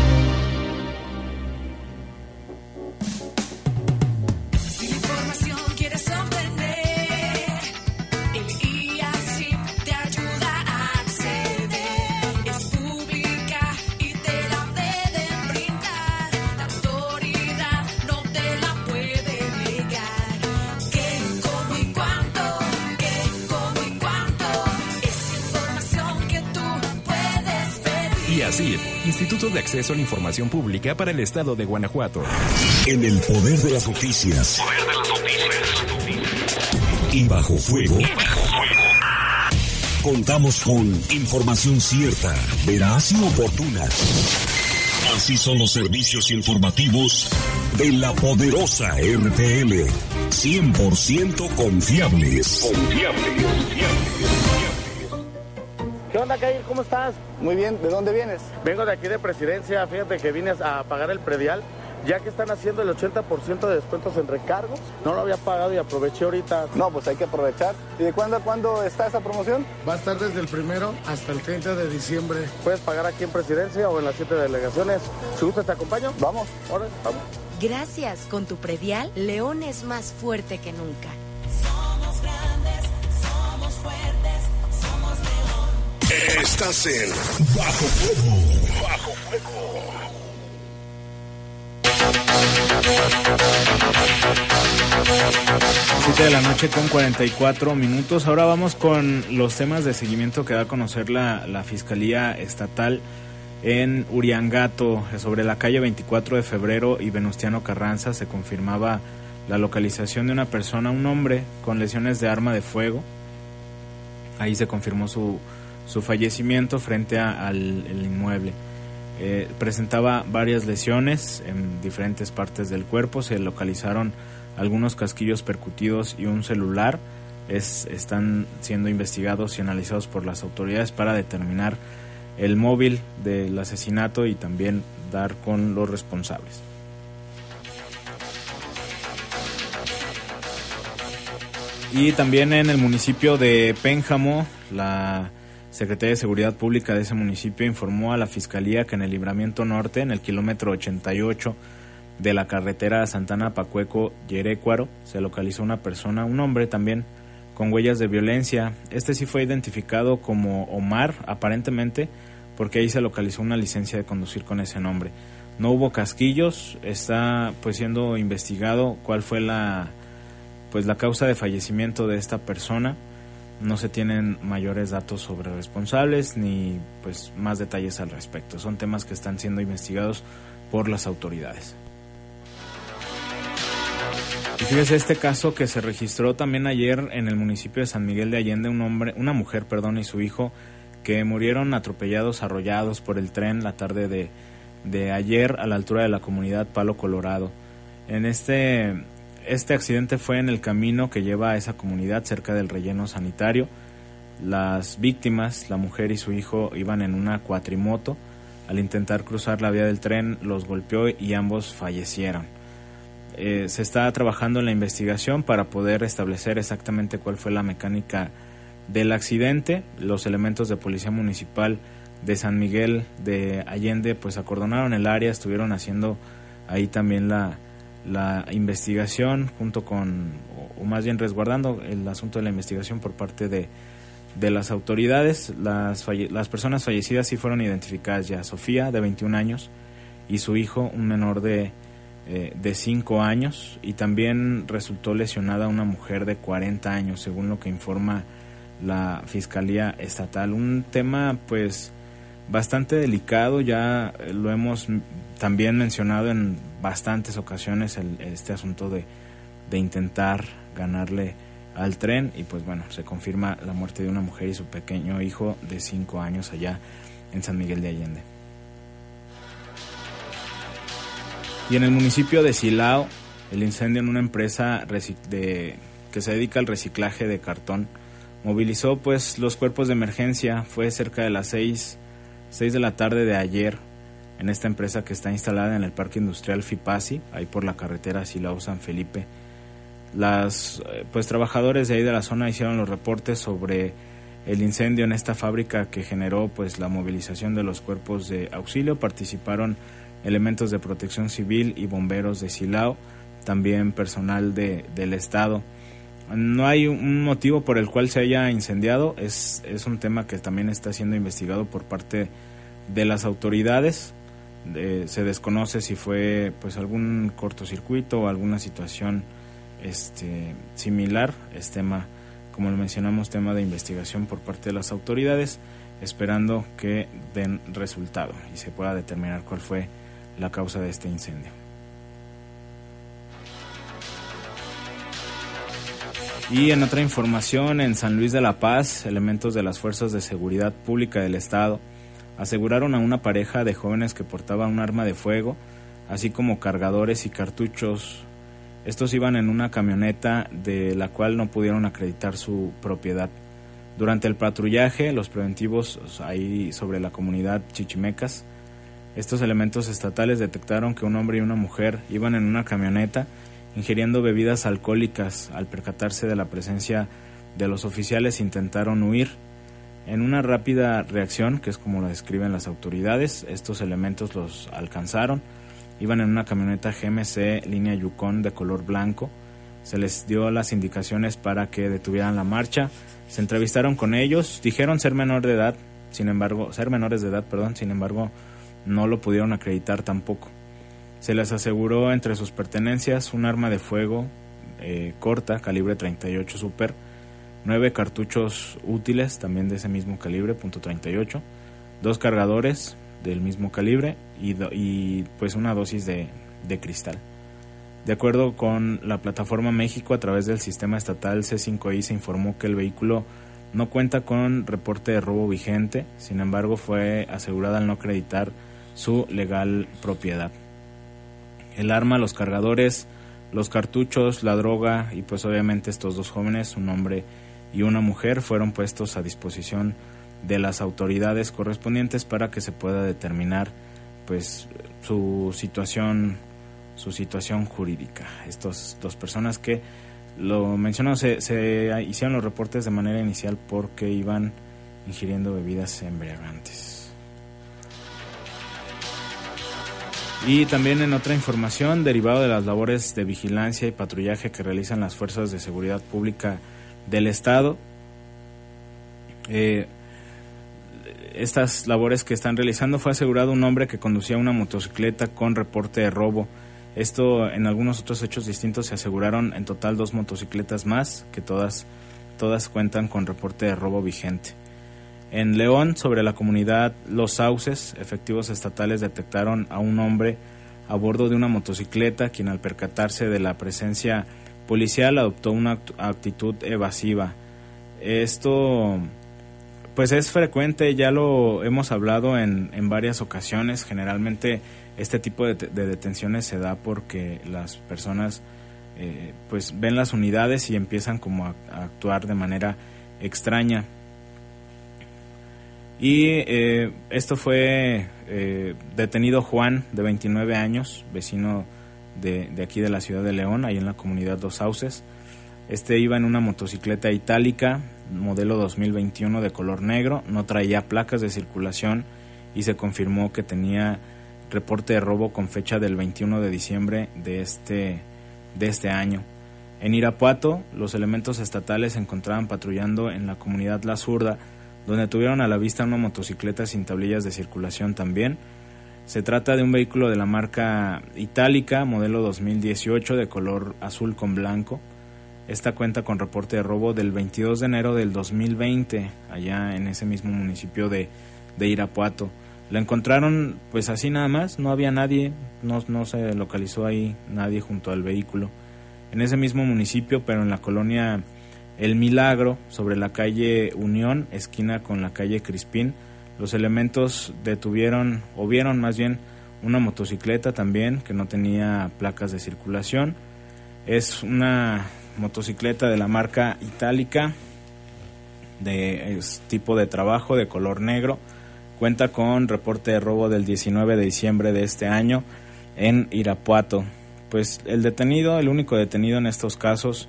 Instituto de Acceso a la Información Pública para el Estado de Guanajuato. En el poder de las noticias. Y bajo fuego. Contamos con información cierta, veraz y oportuna. Así son los servicios informativos de la poderosa RTL. 100% confiables. Confiables. ¿Qué onda, Kair? ¿Cómo estás? Muy bien, ¿de dónde vienes? Vengo de aquí de presidencia, fíjate que vine a pagar el predial, ya que están haciendo el 80% de descuentos en recargos. No lo había pagado y aproveché ahorita. No, pues hay que aprovechar. ¿Y de cuándo a cuándo está esa promoción? Va a estar desde el primero hasta el 30 de diciembre. Puedes pagar aquí en presidencia o en las siete delegaciones. Si gustas, te acompaño. Vamos. Ahora, vamos. Gracias, con tu predial, León es más fuerte que nunca. Somos grandes, somos fuertes. Estás en Bajo Fuego. Bajo Fuego. 7 de la noche con 44 minutos. Ahora vamos con los temas de seguimiento que da a conocer la, Fiscalía Estatal en Uriangato. Sobre la calle 24 de febrero y Venustiano Carranza se confirmaba la localización de una persona, un hombre con lesiones de arma de fuego. Ahí se confirmó su, su fallecimiento frente al inmueble. Eh, presentaba varias lesiones en diferentes partes del cuerpo. Se localizaron algunos casquillos percutidos y un celular. Es, están siendo investigados y analizados por las autoridades para determinar el móvil del asesinato y también dar con los responsables. Y también en el municipio de Pénjamo, la Secretaría de Seguridad Pública de ese municipio informó a la Fiscalía que en el Libramiento Norte, en el kilómetro 88 de la carretera Santana Pacueco Yerecuaro, se localizó una persona, un hombre también, con huellas de violencia. Este sí fue identificado como Omar, aparentemente, porque ahí se localizó una licencia de conducir con ese nombre. No hubo casquillos, está pues siendo investigado cuál fue la pues la causa de fallecimiento de esta persona. No se tienen mayores datos sobre responsables ni pues más detalles al respecto. Son temas que están siendo investigados por las autoridades. Y fíjese este caso que se registró también ayer en el municipio de San Miguel de Allende, un hombre, una mujer, perdón, y su hijo que murieron atropellados, arrollados por el tren la tarde de, de ayer a la altura de la comunidad Palo Colorado. En este este accidente fue en el camino que lleva a esa comunidad cerca del relleno sanitario. Las víctimas, la mujer y su hijo, iban en una cuatrimoto. Al intentar cruzar la vía del tren los golpeó y ambos fallecieron. Eh, se está trabajando en la investigación para poder establecer exactamente cuál fue la mecánica del accidente. Los elementos de policía municipal de San Miguel de Allende pues acordonaron el área, estuvieron haciendo ahí también la, la investigación junto con, o, más bien resguardando el asunto de la investigación por parte de, de las autoridades. Las, las personas fallecidas sí fueron identificadas ya. Sofía, de 21 años, y su hijo, un menor de, eh, de 5 años, y también resultó lesionada una mujer de 40 años, según lo que informa la Fiscalía Estatal. Un tema, pues, bastante delicado, ya lo hemos también mencionado en bastantes ocasiones el, este asunto de, de intentar ganarle al tren y pues bueno, se confirma la muerte de una mujer y su pequeño hijo de 5 años allá en San Miguel de Allende. Y en el municipio de Silao, el incendio en una empresa de, que se dedica al reciclaje de cartón movilizó pues los cuerpos de emergencia, fue cerca de las 6, 6 de la tarde de ayer en esta empresa que está instalada en el Parque Industrial Fipasi, ahí por la carretera Silao San Felipe. Las eh, pues trabajadores de ahí de la zona hicieron los reportes sobre el incendio en esta fábrica que generó pues la movilización de los cuerpos de auxilio, participaron elementos de protección civil y bomberos de Silao, también personal de, del estado. No hay un motivo por el cual se haya incendiado, es, es un tema que también está siendo investigado por parte de las autoridades se desconoce si fue pues algún cortocircuito o alguna situación este similar es tema como lo mencionamos tema de investigación por parte de las autoridades esperando que den resultado y se pueda determinar cuál fue la causa de este incendio. Y en otra información, en San Luis de la Paz, elementos de las Fuerzas de Seguridad Pública del Estado aseguraron a una pareja de jóvenes que portaba un arma de fuego, así como cargadores y cartuchos. Estos iban en una camioneta de la cual no pudieron acreditar su propiedad. Durante el patrullaje, los preventivos ahí sobre la comunidad chichimecas, estos elementos estatales detectaron que un hombre y una mujer iban en una camioneta ingiriendo bebidas alcohólicas. Al percatarse de la presencia de los oficiales intentaron huir en una rápida reacción, que es como lo describen las autoridades, estos elementos los alcanzaron. Iban en una camioneta GMC línea Yukon de color blanco. Se les dio las indicaciones para que detuvieran la marcha. Se entrevistaron con ellos, dijeron ser menor de edad, sin embargo, ser menores de edad, perdón, sin embargo, no lo pudieron acreditar tampoco. Se les aseguró entre sus pertenencias un arma de fuego eh, corta, calibre 38 Super, nueve cartuchos útiles también de ese mismo calibre, punto 38, dos cargadores del mismo calibre y, y pues una dosis de, de cristal. De acuerdo con la plataforma México, a través del sistema estatal C5I se informó que el vehículo no cuenta con reporte de robo vigente, sin embargo fue asegurada al no acreditar su legal propiedad. El arma, los cargadores, los cartuchos, la droga y pues obviamente estos dos jóvenes, un hombre y una mujer fueron puestos a disposición de las autoridades correspondientes para que se pueda determinar pues su situación su situación jurídica estas dos personas que lo mencionó se, se hicieron los reportes de manera inicial porque iban ingiriendo bebidas embriagantes. Y también en otra información, derivado de las labores de vigilancia y patrullaje que realizan las fuerzas de seguridad pública del Estado, eh, estas labores que están realizando fue asegurado un hombre que conducía una motocicleta con reporte de robo. Esto en algunos otros hechos distintos se aseguraron en total dos motocicletas más, que todas, todas cuentan con reporte de robo vigente. En León, sobre la comunidad Los Sauces, efectivos estatales detectaron a un hombre a bordo de una motocicleta, quien al percatarse de la presencia policial adoptó una act- actitud evasiva. Esto pues es frecuente, ya lo hemos hablado en, en varias ocasiones. Generalmente este tipo de, de detenciones se da porque las personas eh, pues ven las unidades y empiezan como a, a actuar de manera extraña. Y eh, esto fue eh, detenido Juan, de 29 años, vecino de, de aquí de la ciudad de León, ahí en la comunidad Dos Sauces. Este iba en una motocicleta itálica, modelo 2021 de color negro, no traía placas de circulación y se confirmó que tenía reporte de robo con fecha del 21 de diciembre de este, de este año. En Irapuato, los elementos estatales se encontraban patrullando en la comunidad La Zurda, donde tuvieron a la vista una motocicleta sin tablillas de circulación también. Se trata de un vehículo de la marca Itálica, modelo 2018, de color azul con blanco. Esta cuenta con reporte de robo del 22 de enero del 2020, allá en ese mismo municipio de, de Irapuato. La encontraron pues así nada más, no había nadie, no, no se localizó ahí nadie junto al vehículo. En ese mismo municipio, pero en la colonia El Milagro, sobre la calle Unión, esquina con la calle Crispín, los elementos detuvieron, o vieron más bien, una motocicleta también que no tenía placas de circulación. Es una motocicleta de la marca Itálica, de tipo de trabajo, de color negro. Cuenta con reporte de robo del 19 de diciembre de este año en Irapuato. Pues el detenido, el único detenido en estos casos,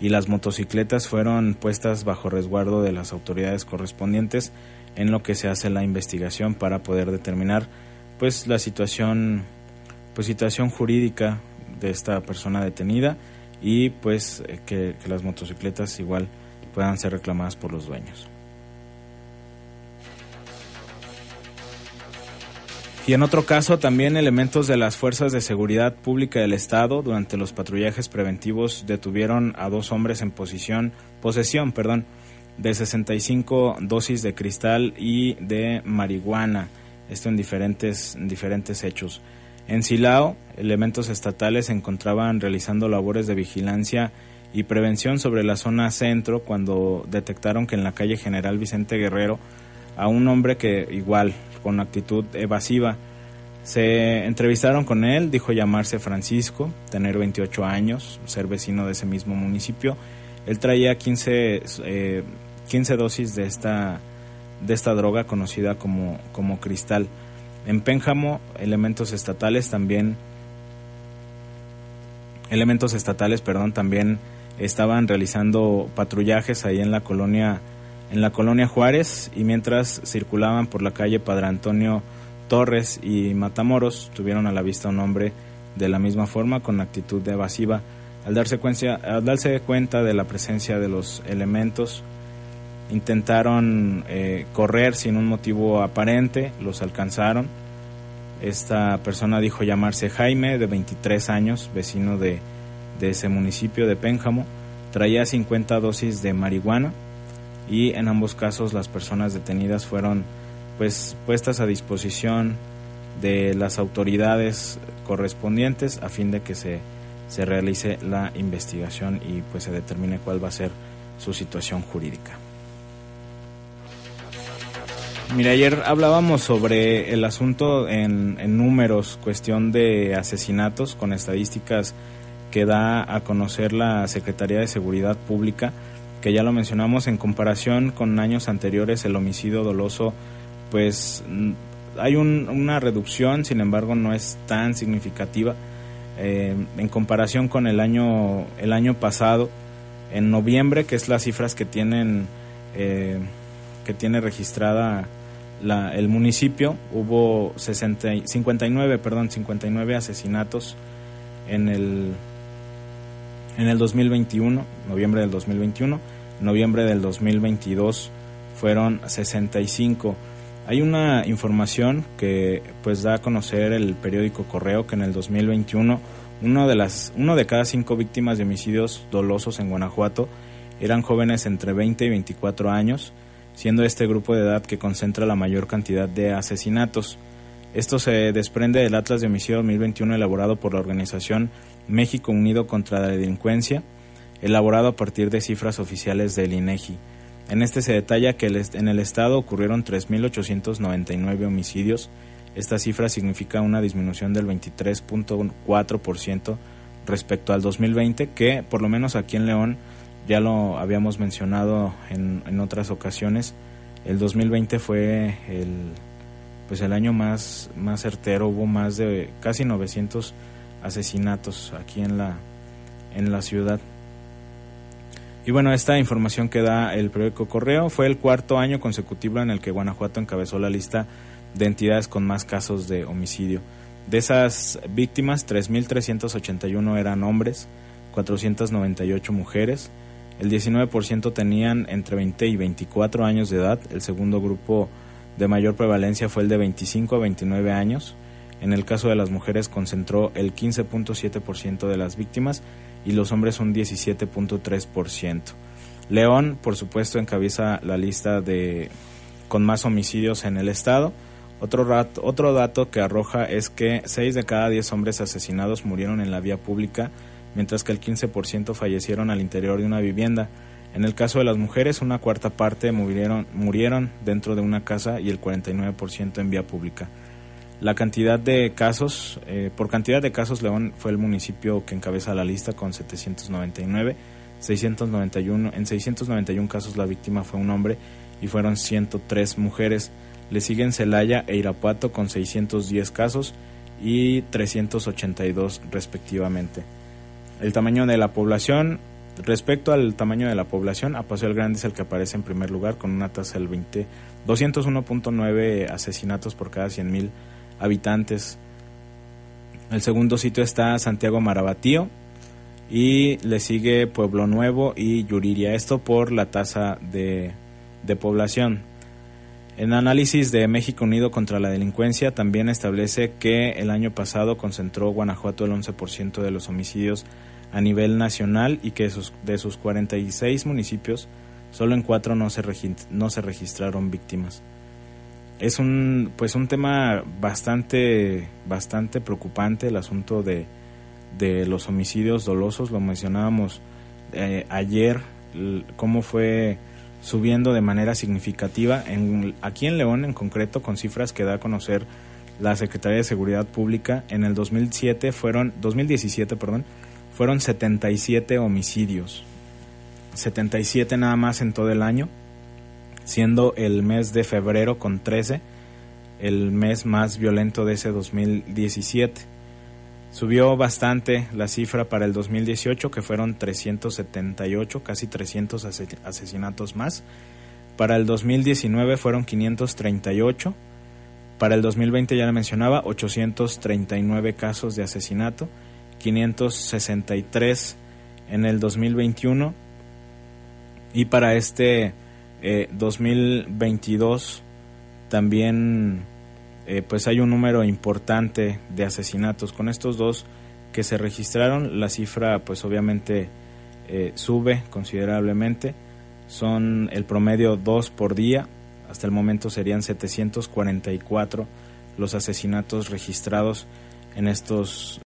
y las motocicletas fueron puestas bajo resguardo de las autoridades correspondientes en lo que se hace la investigación para poder determinar pues la situación pues situación jurídica de esta persona detenida y pues eh, que, las motocicletas igual puedan ser reclamadas por los dueños. Y en otro caso, también elementos de las Fuerzas de Seguridad Pública del Estado durante los patrullajes preventivos detuvieron a dos hombres en posición, posesión perdón, de 65 dosis de cristal y de marihuana, esto en diferentes, en diferentes hechos. En Silao, elementos estatales se encontraban realizando labores de vigilancia y prevención sobre la zona centro cuando detectaron que en la calle General Vicente Guerrero a un hombre que igual con actitud evasiva se entrevistaron con él, dijo llamarse Francisco, tener 28 años, ser vecino de ese mismo municipio. Él traía 15, eh, 15 dosis de esta, de esta droga conocida como, como cristal. En Pénjamo, elementos estatales también elementos estatales, perdón, también estaban realizando patrullajes ahí en la colonia en la colonia Juárez y mientras circulaban por la calle Padre Antonio Torres y Matamoros tuvieron a la vista un hombre de la misma forma con actitud evasiva. Al darse, cuenta, al darse cuenta de la presencia de los elementos, intentaron eh, correr sin un motivo aparente, los alcanzaron. Esta persona dijo llamarse Jaime, de 23 años, vecino de, de ese municipio de Pénjamo. Traía 50 dosis de marihuana y en ambos casos las personas detenidas fueron pues puestas a disposición de las autoridades correspondientes a fin de que se, se realice la investigación y pues se determine cuál va a ser su situación jurídica. Mira, ayer hablábamos sobre el asunto en, números, cuestión de asesinatos con estadísticas que da a conocer la Secretaría de Seguridad Pública, que ya lo mencionamos en comparación con años anteriores, el homicidio doloso, pues hay un, una reducción, sin embargo no es tan significativa. Eh, en comparación con el año, el año pasado, en noviembre, que es las cifras que tienen... Eh, que tiene registrada la- el municipio, hubo 60, y- 59, perdón, 59 asesinatos en el en el 2021, noviembre del 2021, noviembre del 2022 fueron 65. Hay una información que pues da a conocer el periódico Correo que en el 2021 uno de las uno de cada cinco víctimas de homicidios dolosos en Guanajuato eran jóvenes entre 20 y 24 años, siendo este grupo de edad que concentra la mayor cantidad de asesinatos. Esto se desprende del Atlas de Homicidio 2021 elaborado por la organización México Unido contra la Delincuencia, elaborado a partir de cifras oficiales del INEGI. En este se detalla que en el estado ocurrieron 3.899 homicidios. Esta cifra significa una disminución del 23.4% respecto al 2020, que por lo menos aquí en León ya lo habíamos mencionado en, en otras ocasiones. El 2020 fue el pues el año más más certero, hubo más de casi 900 asesinatos aquí en la en la ciudad. Y bueno, esta información que da el periódico Correo fue el cuarto año consecutivo en el que Guanajuato encabezó la lista de entidades con más casos de homicidio. De esas víctimas, 3.381 eran hombres, 498 mujeres, el 19% tenían entre 20 y 24 años de edad, el segundo grupo de mayor prevalencia fue el de 25 a 29 años, en el caso de las mujeres concentró el 15.7% de las víctimas y los hombres un 17.3%. León, por supuesto, encabeza la lista de con más homicidios en el estado. Otro, otro dato que arroja es que 6 de cada 10 hombres asesinados murieron en la vía pública, mientras que el 15% fallecieron al interior de una vivienda. En el caso de las mujeres, una cuarta parte murieron, murieron dentro de una casa y el 49% en vía pública. La cantidad de casos, eh, por cantidad de casos, León fue el municipio que encabeza la lista con 799. 691, en 691 casos la víctima fue un hombre y fueron 103 mujeres. Le siguen Celaya e Irapuato con 610 casos y 382 respectivamente. El tamaño de la población, respecto al tamaño de la población, Apaseo el Grande es el que aparece en primer lugar con una tasa del 20, 201.9 asesinatos por cada 100.000 habitantes. El segundo sitio está Santiago Marabatío y le sigue Pueblo Nuevo y Yuriria. Esto por la tasa de, de población. En análisis de México Unido contra la Delincuencia también establece que el año pasado concentró Guanajuato el 11% de los homicidios a nivel nacional y que de sus, de sus 46 municipios solo en cuatro no se, no se registraron víctimas. Es un pues un tema bastante bastante preocupante el asunto de, de los homicidios dolosos, lo mencionábamos eh, ayer cómo fue subiendo de manera significativa en, aquí en León en concreto con cifras que da a conocer la Secretaría de Seguridad Pública. En el 2007 fueron 2017 perdón fueron 77 homicidios. 77 nada más en todo el año siendo el mes de febrero con 13 el mes más violento de ese 2017 Subió bastante la cifra para el 2018, que fueron 378, casi 300 ase- asesinatos más. Para el 2019 fueron 538. Para el 2020 ya le mencionaba, 839 casos de asesinato, 563 en el 2021. Y para este eh, 2022 también eh, pues hay un número importante de asesinatos. Con estos dos que se registraron, la cifra pues obviamente eh, sube considerablemente. Son el promedio dos por día. Hasta el momento serían 744 los asesinatos registrados en estos